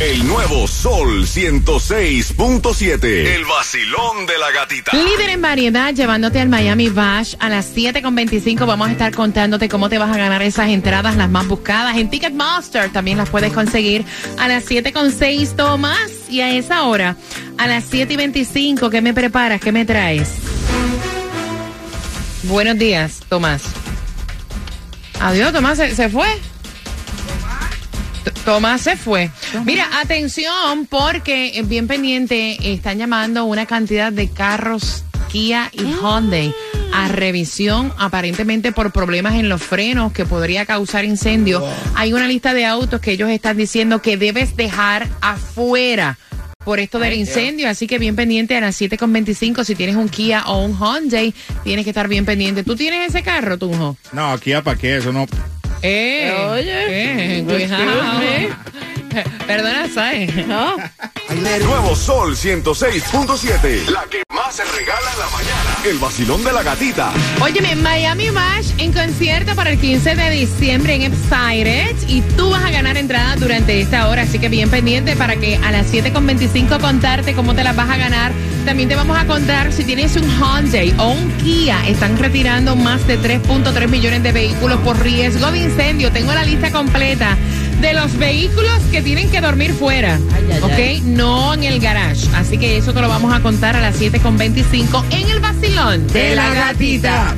El nuevo Sol 106.7. El vacilón de la gatita. Líder en variedad, llevándote al Miami Bash a las 7.25. Vamos a estar contándote cómo te vas a ganar esas entradas, las más buscadas. En Ticketmaster también las puedes conseguir a las 7.6, Tomás. Y a esa hora, a las 7.25, ¿qué me preparas? ¿Qué me traes? Buenos días, Tomás. Adiós, Tomás, ¿se, se fue? Tomás se fue. Mira, atención, porque eh, bien pendiente están llamando una cantidad de carros Kia y Hyundai a revisión, aparentemente por problemas en los frenos que podría causar incendio. Hay una lista de autos que ellos están diciendo que debes dejar afuera por esto del incendio, así que bien pendiente a las 7.25, si tienes un Kia o un Hyundai, tienes que estar bien pendiente. ¿Tú tienes ese carro, Tunjo? No, aquí ya para qué, eso no. Eh, Oye, eh, cuidado. Perdona, ¿sabes? Nuevo Sol 106.7. La que más se regala en la mañana. El vacilón de la gatita. Óyeme, Miami Bash en concierto para el 15 de diciembre en Excited y tú vas a ganar entradas durante esta hora, así que bien pendiente para que a las 7.25 contarte cómo te las vas a ganar. También te vamos a contar si tienes un Hyundai o un Kia. Están retirando más de 3.3 millones de vehículos por riesgo de incendio. Tengo la lista completa de los vehículos que tienen que dormir fuera, ay, ¿ok? ay. No en el garage. Así que eso te lo vamos a contar a las 7.25 en el vacilón de la gatita.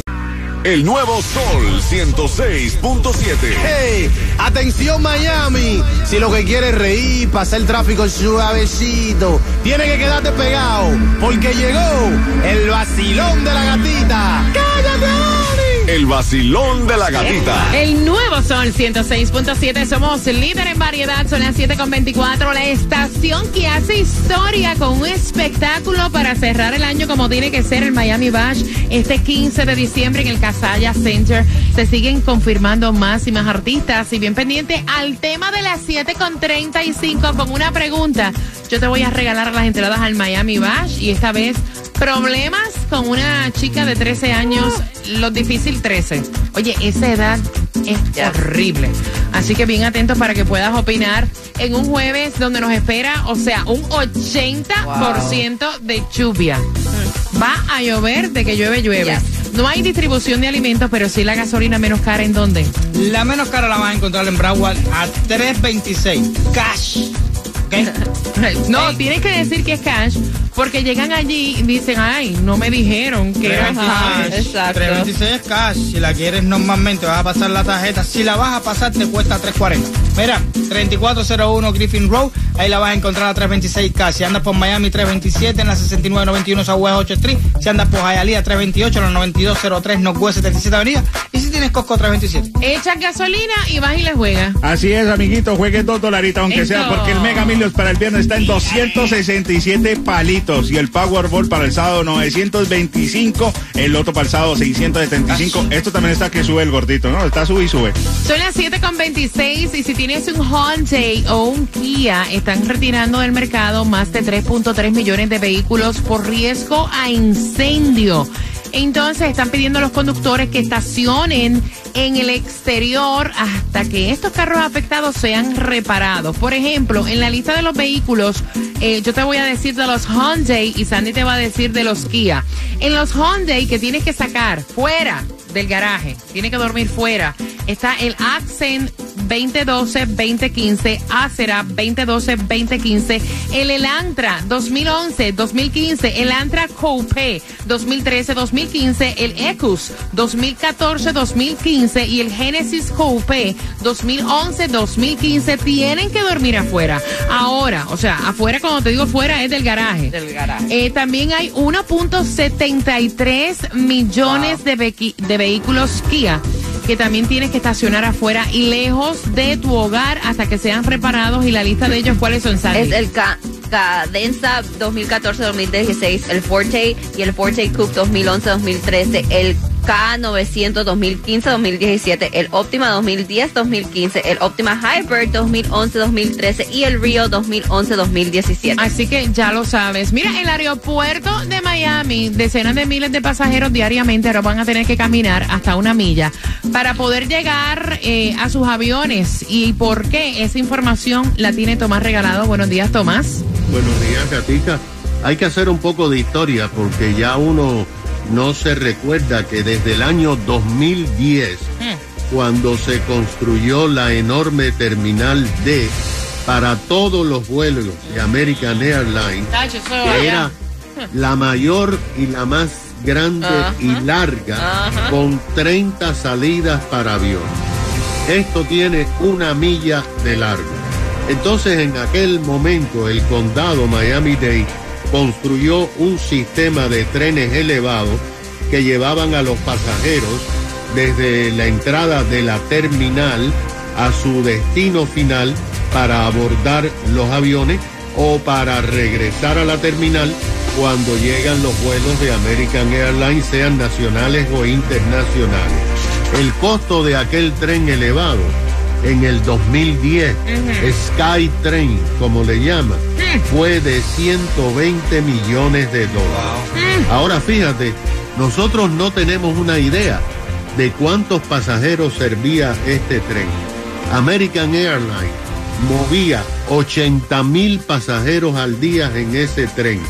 El nuevo Sol 106.7. Hey, atención Miami, si lo que quieres es reír, pasar el tráfico suavecito, tiene que quedarte pegado, porque llegó el vacilón de la gatita. ¡Cállate! El vacilón de la gatita. El nuevo Sol 106.7, somos líder en variedad, son las 7.24, la estación que hace historia con un espectáculo para cerrar el año como tiene que ser el Miami Bash este 15 de diciembre en el Casaya Center. Se siguen confirmando más y más artistas y bien pendiente al tema de las 7.35 con una pregunta. Yo te voy a regalar las entradas al Miami Bash y esta vez problemas con una chica de 13 años, lo difícil 13. Oye, esa edad es horrible. Así que bien atentos para que puedas opinar en un jueves donde nos espera, o sea, un 80% de lluvia. Va a llover, de que llueve, llueve. No hay distribución de alimentos, pero sí la gasolina menos cara en dónde. La menos cara la vas a encontrar en Broward a 3.26. Cash. ¿Ok? No, tienes que decir que es cash, porque llegan allí y dicen, ay, no me dijeron que era cash. Exacto. 326 es cash. Si la quieres normalmente vas a pasar la tarjeta. Si la vas a pasar te cuesta 340. Mira, 3401 Griffin Road. Ahí la vas a encontrar a 326 cash. Si andas por Miami 327 en la 6991 Southwest 8 Street. Si andas por Hialeah 328 en la 9203 Northwest 77 Avenida. Y si tienes Costco 327. Echas gasolina y vas y le juegas. Así es, amiguito, juegue dos dolaritos, aunque sea, porque el Mega Millions para el viernes está en 267 palitos y el Powerball para el sábado 925, el Loto para el sábado 675. Esto también está que sube el gordito, ¿no? Está sube y sube. Son las 7.26 y si tienes un Hyundai o un Kia, están retirando del mercado más de 3.3 millones de vehículos por riesgo a incendio. Entonces están pidiendo a los conductores que estacionen en el exterior hasta que estos carros afectados sean reparados. Por ejemplo, en la lista de los vehículos, eh, yo te voy a decir de los Hyundai y Sandy te va a decir de los Kia. En los Hyundai que tienes que sacar fuera del garaje, tiene que dormir fuera, está el Accent 2012-2015, Acera 2012-2015, el Elantra 2011-2015, el Antra Coupe 2013-2015, el Ecus 2014-2015 y el Genesis Coupe 2011-2015 tienen que dormir afuera. Ahora, o sea, afuera cuando te digo afuera es del garaje. Del garaje. Eh, también hay 1.73 millones de, vequi- de vehículos Kia que también tienes que estacionar afuera y lejos de tu hogar hasta que sean reparados y la lista de ellos cuáles son? Es el Ca- Cadenza 2014-2016, el Forte y el Forte Coupe 2011-2013, el K900 2015-2017, el Optima 2010-2015, el Optima Hybrid 2011-2013 y el Rio 2011-2017. Así que ya lo sabes. Mira, el aeropuerto de Miami, decenas de miles de pasajeros diariamente ahora van a tener que caminar hasta una milla para poder llegar eh, a sus aviones. ¿Y por qué? Esa información la tiene Tomás Regalado. Buenos días, Tomás. Buenos días, Gatica. Hay que hacer un poco de historia porque ya uno no se recuerda que desde el año 2010, cuando se construyó la enorme terminal D para todos los vuelos de American Airlines, que era la mayor y la más grande y larga, con 30 salidas para avión. Esto tiene una milla de largo. Entonces en aquel momento el condado Miami-Dade construyó un sistema de trenes elevados que llevaban a los pasajeros desde la entrada de la terminal a su destino final para abordar los aviones o para regresar a la terminal cuando llegan los vuelos de American Airlines, sean nacionales o internacionales. El costo de aquel tren elevado en el 2010, Sky Train, como le llaman, fue de 120 millones de dólares. Ahora fíjate, nosotros no tenemos una idea de cuántos pasajeros servía este tren. American Airlines movía 80 mil pasajeros al día en ese tren,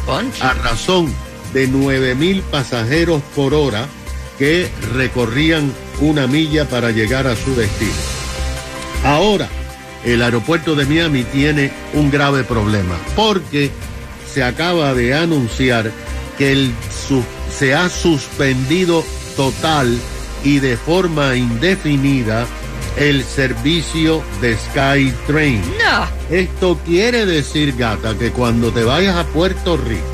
a razón de 9 mil pasajeros por hora que recorrían una milla para llegar a su destino. Ahora, el aeropuerto de Miami tiene un grave problema porque se acaba de anunciar que el su- se ha suspendido total y de forma indefinida el servicio de SkyTrain. No. Esto quiere decir, gata, que cuando te vayas a Puerto Rico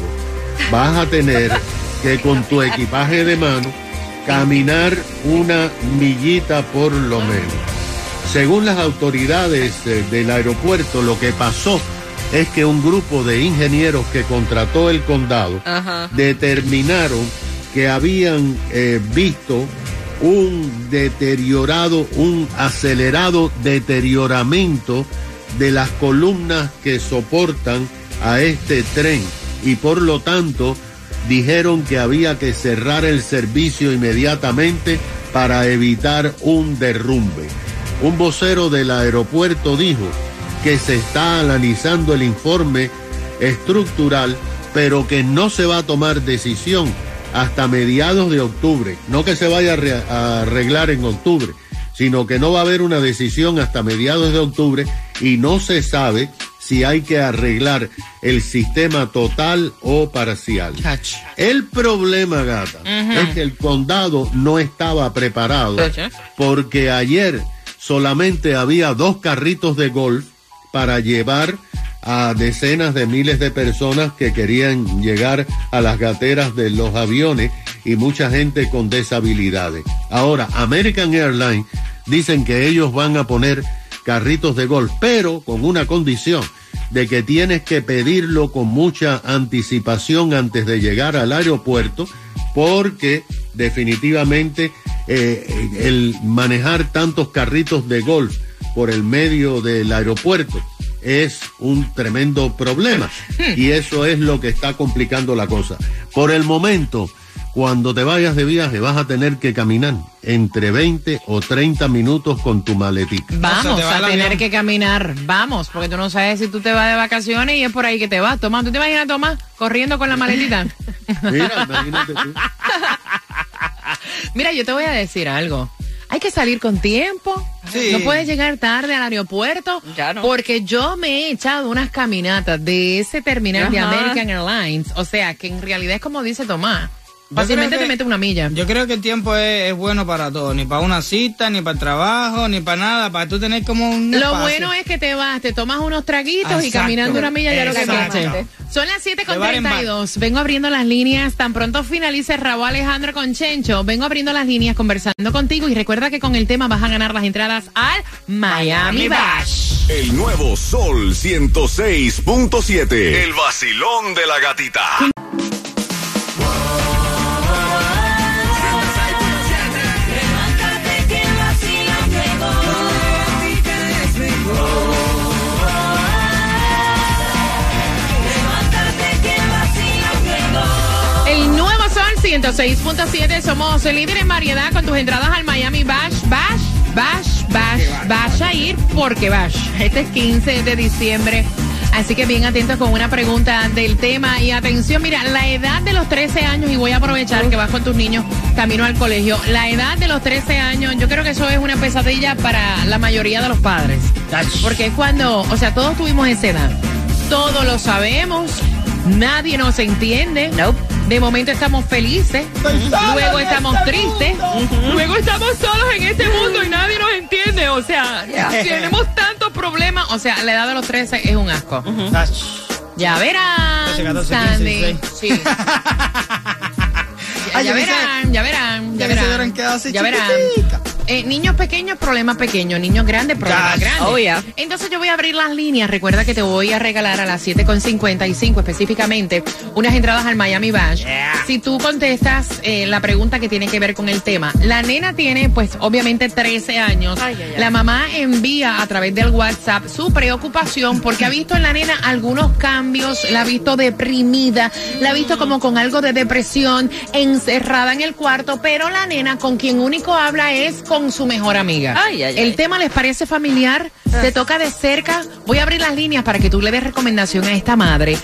vas a tener que con tu equipaje de mano caminar una millita por lo menos. Según las autoridades eh, del aeropuerto, lo que pasó es que un grupo de ingenieros que contrató el condado Ajá. determinaron que habían eh, visto un deteriorado, un acelerado deterioramiento de las columnas que soportan a este tren y por lo tanto dijeron que había que cerrar el servicio inmediatamente para evitar un derrumbe. Un vocero del aeropuerto dijo que se está analizando el informe estructural, pero que no se va a tomar decisión hasta mediados de octubre. No que se vaya a re- a arreglar en octubre, sino que no va a haber una decisión hasta mediados de octubre y no se sabe si hay que arreglar el sistema total o parcial. El problema, gata, es que el condado no estaba preparado porque ayer solamente había dos carritos de golf para llevar a decenas de miles de personas que querían llegar a las gateras de los aviones y mucha gente con deshabilidades. Ahora, American Airlines dicen que ellos van a poner carritos de golf, pero con una condición de que tienes que pedirlo con mucha anticipación antes de llegar al aeropuerto, porque definitivamente eh, el manejar tantos carritos de golf por el medio del aeropuerto es un tremendo problema y eso es lo que está complicando la cosa. Por el momento, cuando te vayas de viaje vas a tener que caminar entre 20 o 30 minutos con tu maletita. Vamos te va a tener avión. que caminar, vamos, porque tú no sabes si tú te vas de vacaciones y es por ahí que te vas. Tomás, ¿tú te imaginas, Tomás, corriendo con la maletita? Mira, imagínate tú. Mira, yo te voy a decir algo. hay que salir con tiempo. Sí. No puedes llegar tarde al aeropuerto. Ya no. Porque yo me he echado unas caminatas de ese terminal de. American Airlines. O sea, que en realidad es como dice Tomás. Fácilmente te mete una milla. Yo creo que el tiempo es, es bueno para todo, ni para una cita, ni para el trabajo, ni para nada, para tú tener como un Lo espacio. bueno es que te vas, te tomas unos traguitos y caminando una milla ya lo que quieres. Son las 7 con De bar en bar. 32. Vengo abriendo las líneas. Tan pronto finalice Raúl Alejandro con Chencho. Vengo abriendo las líneas conversando contigo. Y recuerda que con el tema vas a ganar las entradas al Miami Bash. El nuevo Sol 106.7. El vacilón de la gatita. 106.7. Somos el líder en variedad con tus entradas al Miami Bash. Bash, Bash, Bash. Bash a ir porque Bash. Este es 15 de diciembre. Así que bien atentos con una pregunta del tema. Y atención, mira, la edad de los 13 años, y voy a aprovechar que vas con tus niños camino al colegio. La edad de los 13 años, yo creo que eso es una pesadilla para la mayoría de los padres. Porque es cuando, o sea, todos tuvimos esa edad. Todos lo sabemos. Nadie nos entiende. Nope. De momento estamos felices, luego en estamos este tristes, luego estamos solos en este mundo y nadie nos entiende. O sea, tenemos tantos problemas. O sea, la edad de los 13 es un asco. Ach. Ya verán, 13, 14, Sandy. 15, Sí. Ya, Ay, ya verán, ya verán, ya verán. Ya verán. Eh, niños pequeños, problemas pequeños. Niños grandes, problemas grandes. oh, yeah. Entonces yo voy a abrir las líneas. Recuerda que te voy a regalar a las 7.55 específicamente unas entradas al Miami Bash. Si tú contestas eh, la pregunta que tiene que ver con el tema. La nena tiene, pues, obviamente 13 años. Ay, ay, ay. La mamá envía a través del WhatsApp su preocupación porque ha visto en la nena algunos cambios, la ha visto deprimida, la ha visto como con algo de depresión, encerrada en el cuarto, pero la nena con quien único habla es con su mejor amiga. Ay, ay, el ay. tema les parece familiar, te toca de cerca. Voy a abrir las líneas para que tú le des recomendación a esta madre.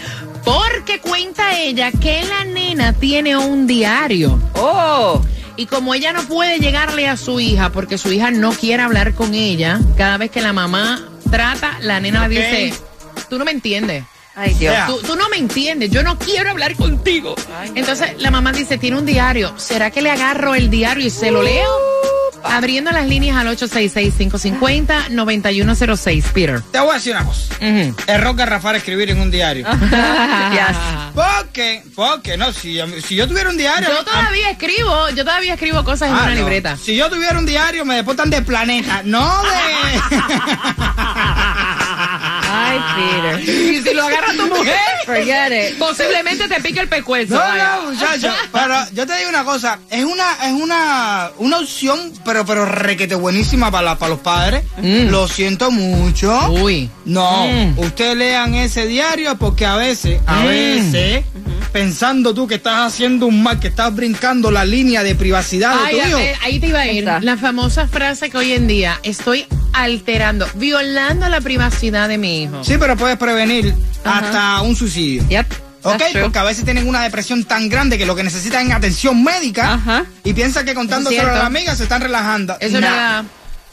Porque cuenta ella que la nena tiene un diario. Oh, Y como ella no puede llegarle a su hija porque su hija no quiere hablar con ella, cada vez que la mamá trata, la nena le dice, tú no me entiendes. ay Dios. Tú no me entiendes, yo no quiero hablar contigo. Entonces la mamá dice, tiene un diario, ¿será que le agarro el diario y se lo leo? Abriendo las líneas al 866-550-9106, Peter. Te voy a decir una cosa. Ujú. Error garrafal escribir en un diario. Yes. Porque, porque, no, si, si yo tuviera un diario. Yo todavía escribo, yo todavía escribo cosas en Ah, una no. libreta. Si yo tuviera un diario, me deportan de planeta, no de. Ay, Peter. Y si lo agarra tu mujer, Forget it. posiblemente te pique el pecuezo. No, vaya. no, muchacho. Pero yo te digo una cosa, es una, es una, una opción, pero, pero requete buenísima para, la- para los padres. Lo siento mucho. Uy. No, Mm. ustedes lean ese diario porque a veces, a Mm. veces, pensando tú que estás haciendo un mal, que estás brincando la línea de privacidad de tu hijo. eh, ahí te iba a ir. Está. La famosa frase que hoy en día estoy alterando, violando la privacidad de mi hijo. Sí, pero puedes prevenir hasta un suicidio. Yep. Ok, porque a veces tienen una depresión tan grande que lo que necesitan es atención médica Ajá. y piensan que contándoselo a la amiga se están relajando. Eso verdad.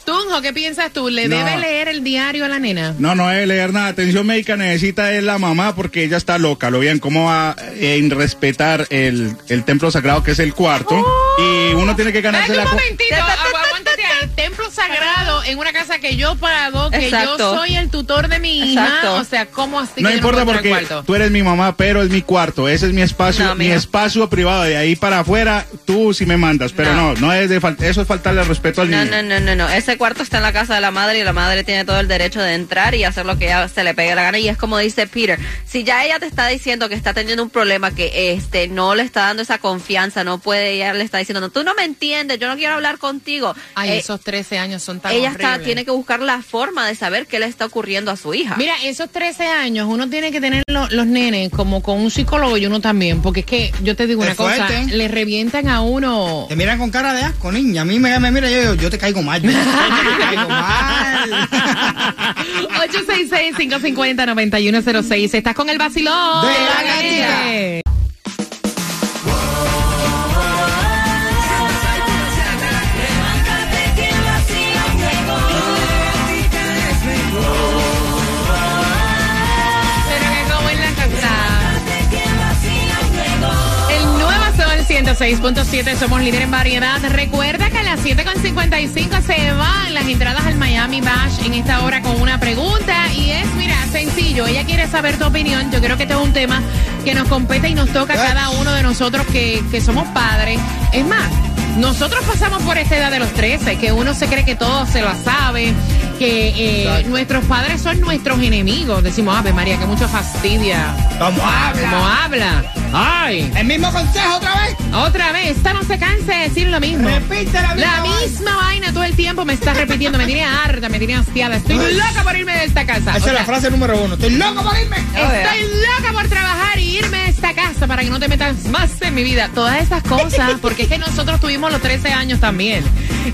Tunjo, ¿qué piensas tú? ¿Le No. debe leer el diario a la nena? No, no debe leer nada. Atención médica necesita es la mamá porque ella está loca. Lo bien, cómo va eh, en respetar el, el templo sagrado que es el cuarto. Y uno tiene que ganarse la... un momentito, aguántate Templo sagrado en una casa que yo pago, que Exacto. yo soy el tutor de mi hija. Exacto. O sea, ¿cómo así No que importa entrar porque tú eres mi mamá, pero es mi cuarto. Ese es mi espacio, No, mi mira. espacio privado. De ahí para afuera, tú sí me mandas. Pero no, No. no, es de eso es faltarle respeto al No, niño. no, no, no, no. Ese cuarto está en la casa de la madre y la madre tiene todo el derecho de entrar y hacer lo que ella se le pegue la gana. Y es como dice Peter, si ya ella te está diciendo que está teniendo un problema, que este no le está dando esa confianza, no puede, ella le está diciendo, no, tú no me entiendes, yo no quiero hablar contigo. Ay, Eh, esos 13 años son tan ella está, tiene que buscar la forma de saber qué le está ocurriendo a su hija. Mira, esos 13 años uno tiene que tener lo- los nenes como con un psicólogo y uno también, porque es que yo te digo Es una cosa, le revientan a uno. Te miran con cara de asco, niña. A mí me, me mira yo, yo, yo te caigo mal. Yo, yo te caigo mal. 866-550-9106. Estás con el vacilón. De la gatita. 106.7, somos líder en variedad. Recuerda que a las 7.55 se van las entradas al Miami Bash en esta hora con una pregunta. Y es, mira, sencillo. Ella quiere saber tu opinión. Yo creo que este es un tema que nos compete y nos toca a cada uno de nosotros que, que somos padres. Es más, nosotros pasamos por esta edad de los 13, que uno se cree que todo se lo sabe, que eh, nuestros padres son nuestros enemigos. Decimos, Ave María, que mucho fastidia. ¿Cómo habla? ¿Cómo habla? ¡Ay! ¿El mismo consejo otra vez? Otra vez, esta no se cansa de decir lo mismo. Repite la misma La misma vaina todo el tiempo me está repitiendo, me tiene harta, me tiene hastiada. Estoy loca por irme de esta casa. Esa O es la frase número uno. Estoy loco por irme. Estoy loca por trabajar y irme de esta casa para que no te metas más en mi vida. Todas esas cosas, porque es que nosotros tuvimos los 13 años también.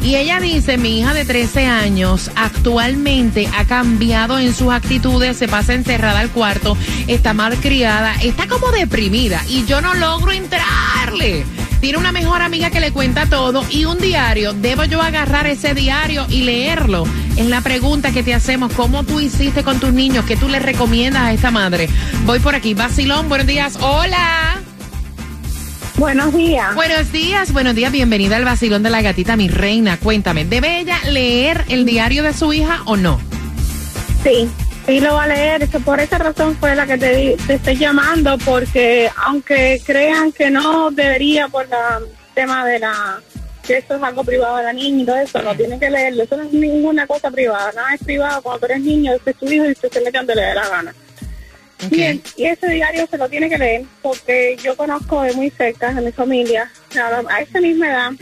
Y ella dice, mi hija de 13 años actualmente ha cambiado en sus actitudes, se pasa encerrada al cuarto, está mal criada, está como deprimida y yo no logro entrarle. Tiene una mejor amiga que le cuenta todo y un diario. ¿Debo yo agarrar ese diario y leerlo? Es la pregunta que te hacemos. ¿Cómo tú hiciste con tus niños? ¿Qué tú les recomiendas a esta madre? Voy por aquí. Basilón, buenos días. Hola. Buenos días. Buenos días, buenos días. Bienvenida al Basilón de la Gatita, mi reina. Cuéntame, ¿debe ella leer el diario de su hija o no? Sí, sí lo va a leer. Eso, por esa razón fue la que te, te estoy llamando, porque aunque crean que no debería por el tema de la que esto es algo privado de la niña y todo eso, no tiene que leerlo. Eso no es ninguna cosa privada. Nada es privado cuando tú eres niño, este es tu hijo y usted se mete donde le dé la gana. Bien, y ese diario se lo tiene que leer porque yo conozco de muy cerca de mi familia, a a esa misma edad,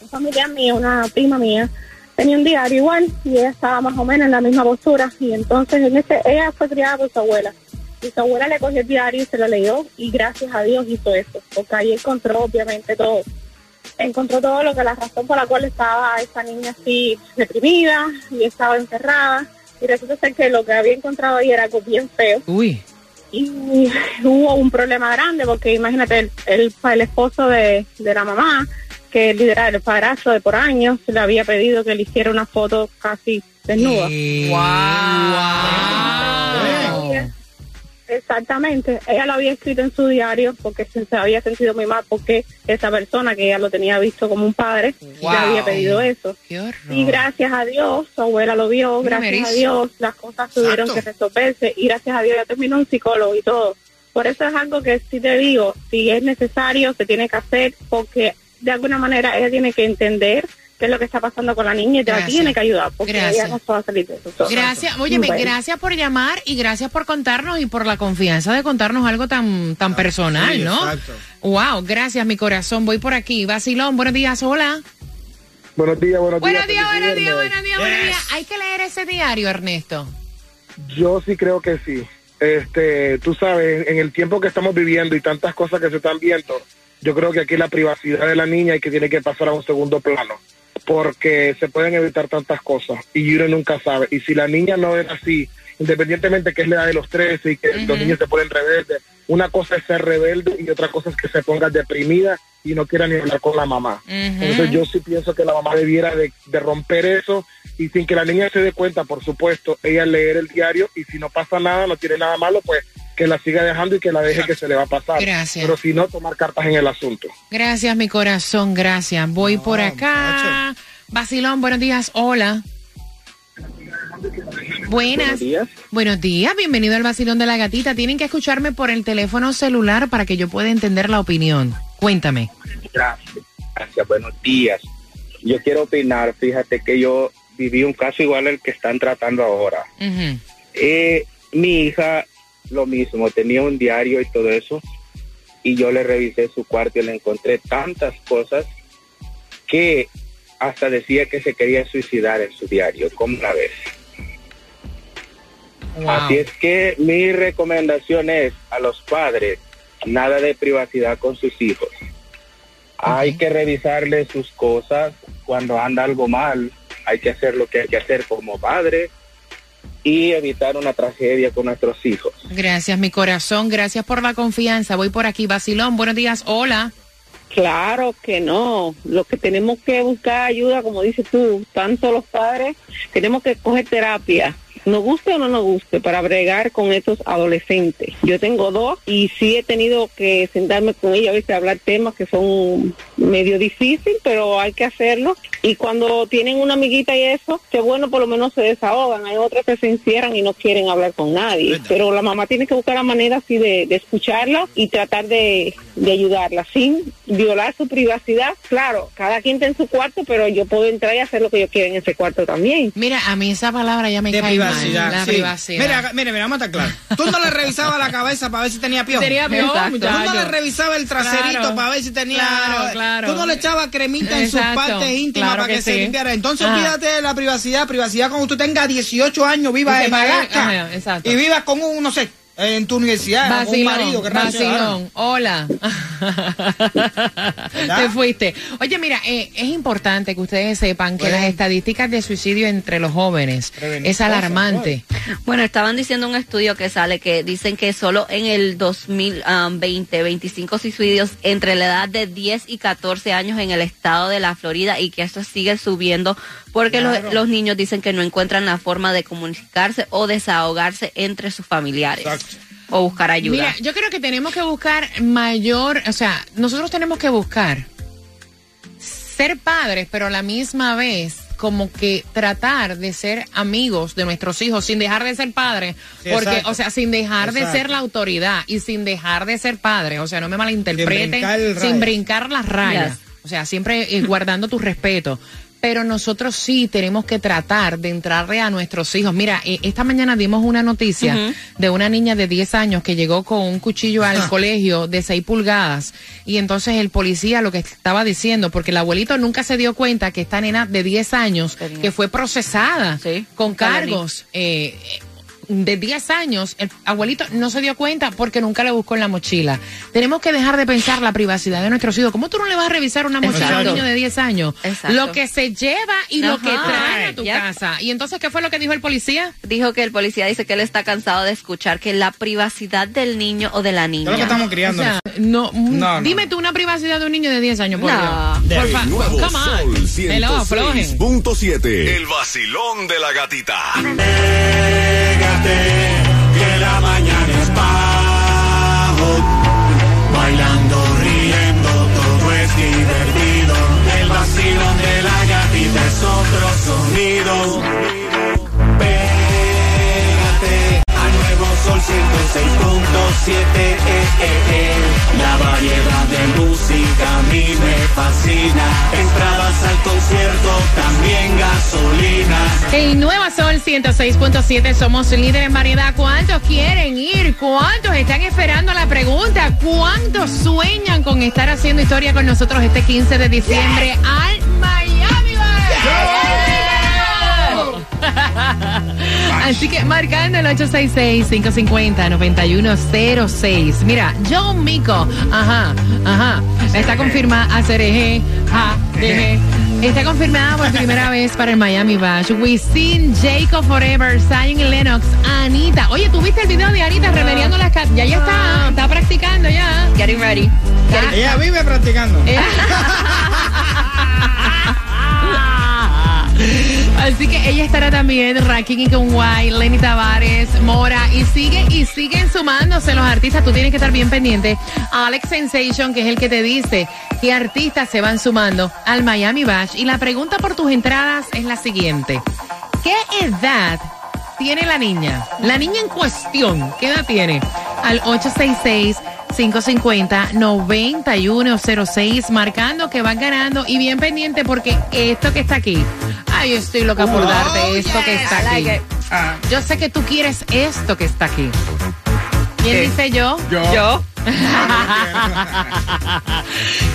una familia mía, una prima mía, tenía un diario igual y ella estaba más o menos en la misma postura y entonces en ese, ella fue criada por su abuela y su abuela le cogió el diario y se lo leyó y gracias a Dios hizo eso, porque ahí encontró obviamente todo. Encontró todo lo que la razón por la cual estaba esa niña así deprimida y estaba encerrada y resulta ser que lo que había encontrado ahí era algo bien feo Uy. y hubo un problema grande porque imagínate el, el, el esposo de, de la mamá que lidera el padrastro de por años le había pedido que le hiciera una foto casi desnuda Wow. exactamente ella lo había escrito en su diario porque se, había sentido muy mal porque esa persona que ella lo tenía visto como un padre Wow. le había pedido eso Qué horror. y gracias a Dios, su abuela lo vio, gracias a. Dios, las cosas tuvieron que resolverse y gracias a Dios ya terminó un psicólogo y todo. Por eso es algo que sí te digo, si es necesario, se tiene que hacer porque de alguna manera ella tiene que entender qué es lo que está pasando con la niña y te la tiene que ayudar porque Gracias. ella no se va a salir de eso. sola. Gracias, óyeme, Bueno. gracias por llamar y gracias por contarnos y por la confianza de contarnos algo tan, tan personal, sí, ¿no? exacto. Wow, gracias, mi corazón. Voy por aquí. Basilón, buenos días, hola. Buenos días, buenos días. Buenos días, buenos días, buenos días, buenos días. Hay que leer ese diario, Ernesto. Yo sí creo que sí. Este, tú sabes, en el tiempo que estamos viviendo y tantas cosas que se están viendo, yo creo que aquí la privacidad de la niña y que tiene que pasar a un segundo plano, porque se pueden evitar tantas cosas y uno nunca sabe. Y si la niña no es así, independientemente que es la edad de los 13 y que los niños se ponen rebeldes, una cosa es ser rebelde y otra cosa es que se ponga deprimida y no quiera ni hablar con la mamá. Entonces yo sí pienso que la mamá debiera de, de romper eso y sin que la niña se dé cuenta, por supuesto, ella leer el diario y si no pasa nada, no tiene nada malo, pues que la siga dejando y que la deje que se le va a pasar. Gracias. Pero si no, tomar cartas en el asunto. Gracias, mi corazón, gracias. Voy por acá. Basilón, buenos días, hola. Buenas. días. Buenos días, bienvenido al Basilón de la Gatita. Tienen que escucharme por el teléfono celular para que yo pueda entender la opinión. Cuéntame. Gracias. Gracias, buenos días. Yo quiero opinar, fíjate que yo viví un caso igual al que están tratando ahora. Eh, mi hija, lo mismo, tenía un diario y todo eso, y yo le revisé su cuarto y le encontré tantas cosas que hasta decía que se quería suicidar en su diario. ¿Cómo la ves? Wow. Así es que mi recomendación es a los padres, nada de privacidad con sus hijos. Hay que revisarle sus cosas cuando anda algo mal, hay que hacer lo que hay que hacer como padre y evitar una tragedia con nuestros hijos. Gracias, mi corazón. Gracias por la confianza. Voy por aquí. Basilón, buenos días, hola. Claro que no. Lo que tenemos que buscar ayuda, como dices tú, tanto los padres, tenemos que coger terapia. Nos guste o no nos guste, para bregar con estos adolescentes. Yo tengo dos y sí he tenido que sentarme con ellos a veces a hablar temas que son medio difícil, pero hay que hacerlo. Y cuando tienen una amiguita y eso, que bueno, por lo menos se desahogan. Hay otras que se encierran y no quieren hablar con nadie. Pero la mamá tiene que buscar la manera así de, de escucharla y tratar de, de ayudarla sin violar su privacidad. Claro, cada quien está en su cuarto, pero yo puedo entrar y hacer lo que yo quiera en ese cuarto también. Mira, a mí esa palabra ya me De cae mal, privacidad. la sí. privacidad. Mira, mira, mira, vamos a estar claros. Tú no le revisabas la cabeza para ver si tenía piojo. Tenía piojo. Tú no le revisabas el traserito Claro. para ver si tenía. Claro, claro. Tú no le echabas cremita en sus partes íntimas Claro para que, que se sí. limpiara. Entonces, Ajá. olvídate de la privacidad. Privacidad cuando tú tengas 18 años, vivas Usted en exacto. Y vivas con un, no sé, en tu universidad, Vacilón, marido. que vacilón. Hola. Te fuiste. Oye, mira, eh, es importante que ustedes sepan que Bueno. las estadísticas de suicidio entre los jóvenes es alarmante. Bueno, estaban diciendo un estudio que sale que dicen que solo en el 2020, 25 suicidios entre la edad de 10 y 14 años en el estado de la Florida y que esto sigue subiendo porque Claro. los, niños dicen que no encuentran la forma de comunicarse o desahogarse entre sus familiares o buscar ayuda. Mira, yo creo que tenemos que buscar mayor, o sea, nosotros tenemos que buscar ser padres, pero a la misma vez como que tratar de ser amigos de nuestros hijos sin dejar de ser padres, Sí, porque, exacto. o sea, sin dejar de ser la autoridad y sin dejar de ser padre, o sea, no me malinterpreten, Sin brincar sin las rayas, Yes. o sea, siempre eh, guardando tu respeto. Pero nosotros sí tenemos que tratar de entrarle a nuestros hijos. Mira, eh, esta mañana dimos una noticia de una niña de 10 años que llegó con un cuchillo al colegio de 6 pulgadas y entonces el policía lo que estaba diciendo, porque el abuelito nunca se dio cuenta que esta nena de 10 años que fue procesada con cargos eh, de 10 años, el abuelito no se dio cuenta porque nunca le buscó en la mochila. Tenemos que dejar de pensar la privacidad de nuestros hijos. ¿Cómo tú no le vas a revisar una mochila a un niño de 10 años? Exacto. Lo que se lleva y lo que trae a tu Yep. casa. ¿Y entonces qué fue lo que dijo el policía? Dijo que el policía dice que él está cansado de escuchar que la privacidad del niño o de la niña. lo que estamos criando. O sea, no, mm, No, no. dime tú una privacidad de un niño de 10 años, por No. Dios. Por El fa- nuevo come on. Sol Hello, aflojen. 106.7. El vacilón de la gatita. Que la mañana es bajo, bailando, riendo, todo es divertido. El vacilón de la gatita es otro sonido. Eh, eh, eh. La variedad de música a mí me fascina. Entradas al concierto, también gasolina. El Nueva Sol 106.7, somos líderes en variedad. ¿Cuántos quieren ir? ¿Cuántos están esperando la pregunta? ¿Cuántos sueñan con estar haciendo historia con nosotros este 15 de diciembre al Miami Así que marcando el 866-550-9106. Mira, John Mico, ajá, ajá, está confirmada a Cereje, ja. Está confirmada por primera vez para el Miami Bash. Wisin, Jacob Forever, Zion Lennox, Anita. Oye, ¿tú viste el video de Anita remediando las cat? Ya ya está, está practicando ya. Getting ready. Ella vive practicando. Así que ella estará también, Rakim y White, Lenny Tavares, Mora, y siguen y siguen sumándose los artistas. Tú tienes que estar bien pendiente. Alex Sensation, que es el que te dice qué artistas se van sumando al Miami Bash. Y la pregunta por tus entradas es la siguiente. ¿Qué edad tiene la niña? La niña en cuestión, ¿qué edad tiene? Al 866 550-9106, marcando que van ganando y bien pendiente porque esto que está aquí, ay, estoy loca por Oh, darte esto que está aquí. like it. Yo sé que tú quieres esto que está aquí. ¿Quién dice yo? Yo. Yo.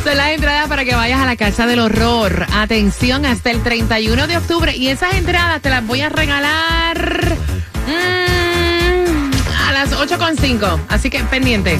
Son las entradas para que vayas a la Casa del Horror. Atención, hasta el 31 de octubre. Y esas entradas te las voy a regalar mm, a las 8.5. Así que pendiente.